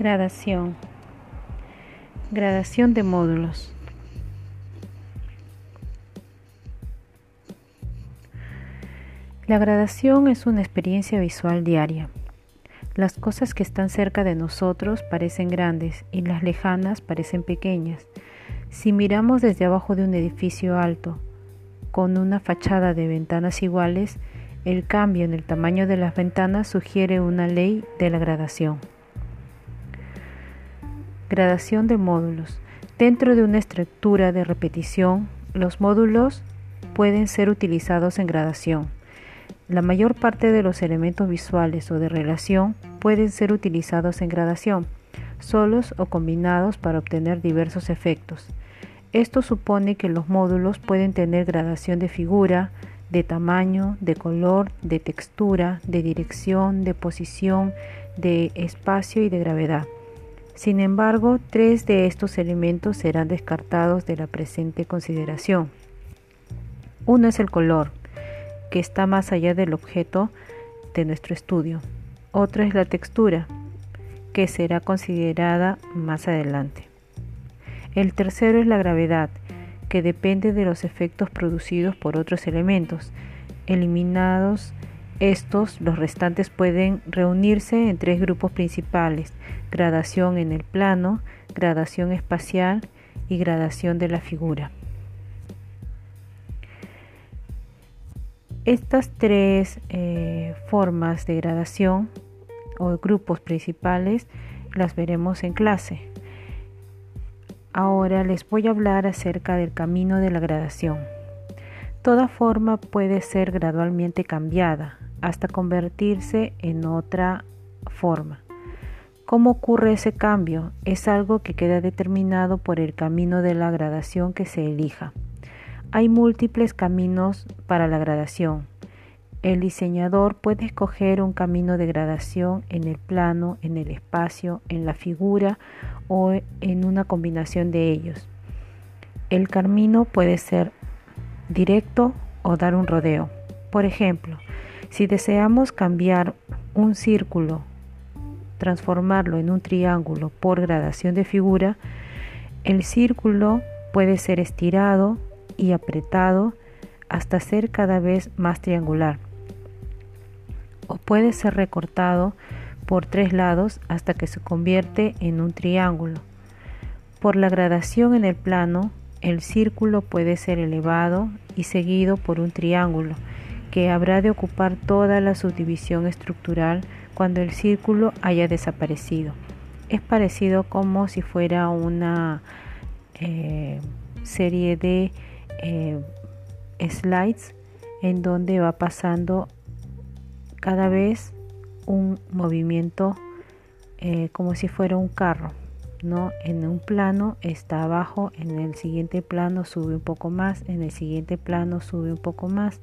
Gradación. Gradación de módulos. La gradación es una experiencia visual diaria. Las cosas que están cerca de nosotros parecen grandes y las lejanas parecen pequeñas. Si miramos desde abajo de un edificio alto, con una fachada de ventanas iguales, el cambio en el tamaño de las ventanas sugiere una ley de la gradación. Gradación de módulos. Dentro de una estructura de repetición, los módulos pueden ser utilizados en gradación. La mayor parte de los elementos visuales o de relación pueden ser utilizados en gradación, solos o combinados para obtener diversos efectos. Esto supone que los módulos pueden tener gradación de figura, de tamaño, de color, de textura, de dirección, de posición, de espacio y de gravedad. Sin embargo, tres de estos elementos serán descartados de la presente consideración. Uno es el color, que está más allá del objeto de nuestro estudio. Otro es la textura, que será considerada más adelante. El tercero es la gravedad, que depende de los efectos producidos por otros elementos. Eliminados estos, los restantes pueden reunirse en tres grupos principales, gradación en el plano, gradación espacial y gradación de la figura. Estas tres eh, formas de gradación o grupos principales las veremos en clase. Ahora les voy a hablar acerca del camino de la gradación. Toda forma puede ser gradualmente cambiada, hasta convertirse en otra forma. ¿Cómo ocurre ese cambio? Es algo que queda determinado por el camino de la gradación que se elija. Hay múltiples caminos para la gradación. El diseñador puede escoger un camino de gradación en el plano, en el espacio, en la figura o en una combinación de ellos. El camino puede ser directo o dar un rodeo. Por ejemplo, si deseamos cambiar un círculo, transformarlo en un triángulo por gradación de figura, el círculo puede ser estirado y apretado hasta ser cada vez más triangular. O puede ser recortado por tres lados hasta que se convierte en un triángulo. Por la gradación en el plano, el círculo puede ser elevado y seguido por un triángulo que habrá de ocupar toda la subdivisión estructural cuando el círculo haya desaparecido. Es parecido como si fuera una eh, serie de eh, slides en donde va pasando cada vez un movimiento eh, como si fuera un carro. ¿no? En un plano está abajo, en el siguiente plano sube un poco más, en el siguiente plano sube un poco más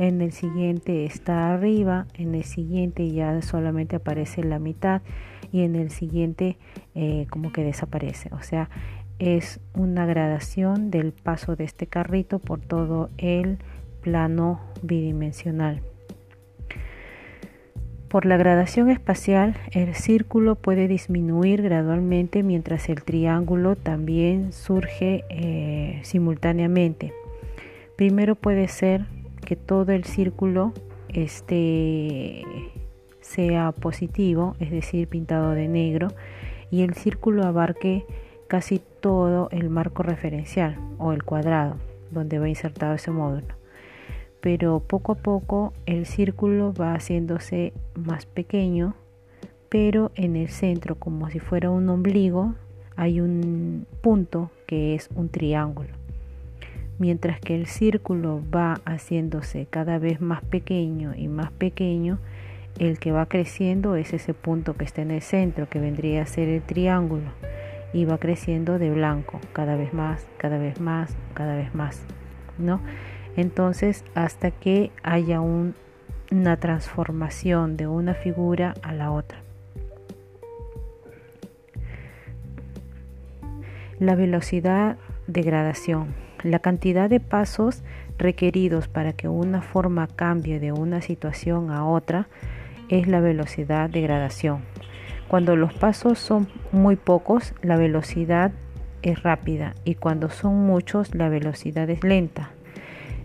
en el siguiente está arriba, en el siguiente ya solamente aparece la mitad y en el siguiente eh, como que desaparece. O sea, es una gradación del paso de este carrito por todo el plano bidimensional. Por la gradación espacial, el círculo puede disminuir gradualmente mientras el triángulo también surge eh, simultáneamente. Primero puede ser que todo el círculo este, sea positivo, es decir, pintado de negro, y el círculo abarque casi todo el marco referencial o el cuadrado donde va insertado ese módulo. Pero poco a poco el círculo va haciéndose más pequeño, pero en el centro, como si fuera un ombligo, hay un punto que es un triángulo mientras que el círculo va haciéndose cada vez más pequeño y más pequeño, el que va creciendo es ese punto que está en el centro, que vendría a ser el triángulo, y va creciendo de blanco, cada vez más, cada vez más, cada vez más, ¿no? Entonces, hasta que haya una transformación de una figura a la otra. La velocidad de gradación. La cantidad de pasos requeridos para que una forma cambie de una situación a otra es la velocidad de gradación. Cuando los pasos son muy pocos, la velocidad es rápida y cuando son muchos, la velocidad es lenta.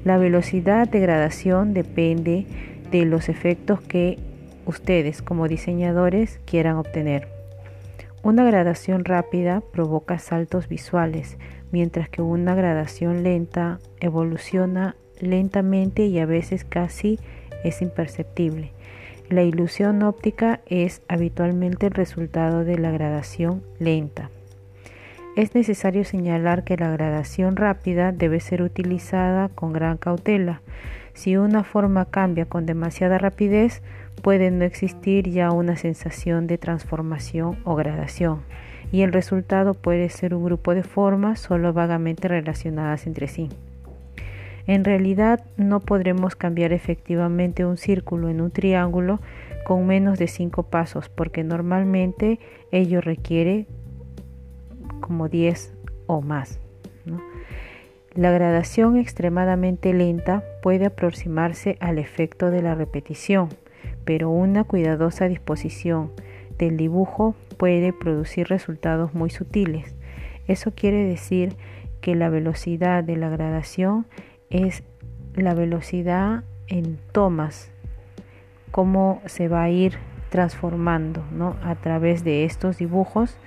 La velocidad de gradación depende de los efectos que ustedes como diseñadores quieran obtener. Una gradación rápida provoca saltos visuales, mientras que una gradación lenta evoluciona lentamente y a veces casi es imperceptible. La ilusión óptica es habitualmente el resultado de la gradación lenta. Es necesario señalar que la gradación rápida debe ser utilizada con gran cautela. Si una forma cambia con demasiada rapidez, puede no existir ya una sensación de transformación o gradación, y el resultado puede ser un grupo de formas solo vagamente relacionadas entre sí. En realidad no podremos cambiar efectivamente un círculo en un triángulo con menos de 5 pasos porque normalmente ello requiere como 10 o más. La gradación extremadamente lenta puede aproximarse al efecto de la repetición, pero una cuidadosa disposición del dibujo puede producir resultados muy sutiles. Eso quiere decir que la velocidad de la gradación es la velocidad en tomas, cómo se va a ir transformando ¿no? a través de estos dibujos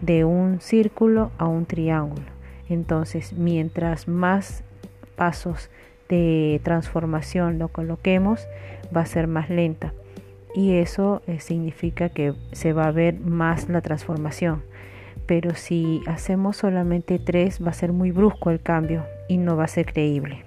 de un círculo a un triángulo. Entonces, mientras más pasos de transformación lo coloquemos, va a ser más lenta. Y eso eh, significa que se va a ver más la transformación. Pero si hacemos solamente tres, va a ser muy brusco el cambio y no va a ser creíble.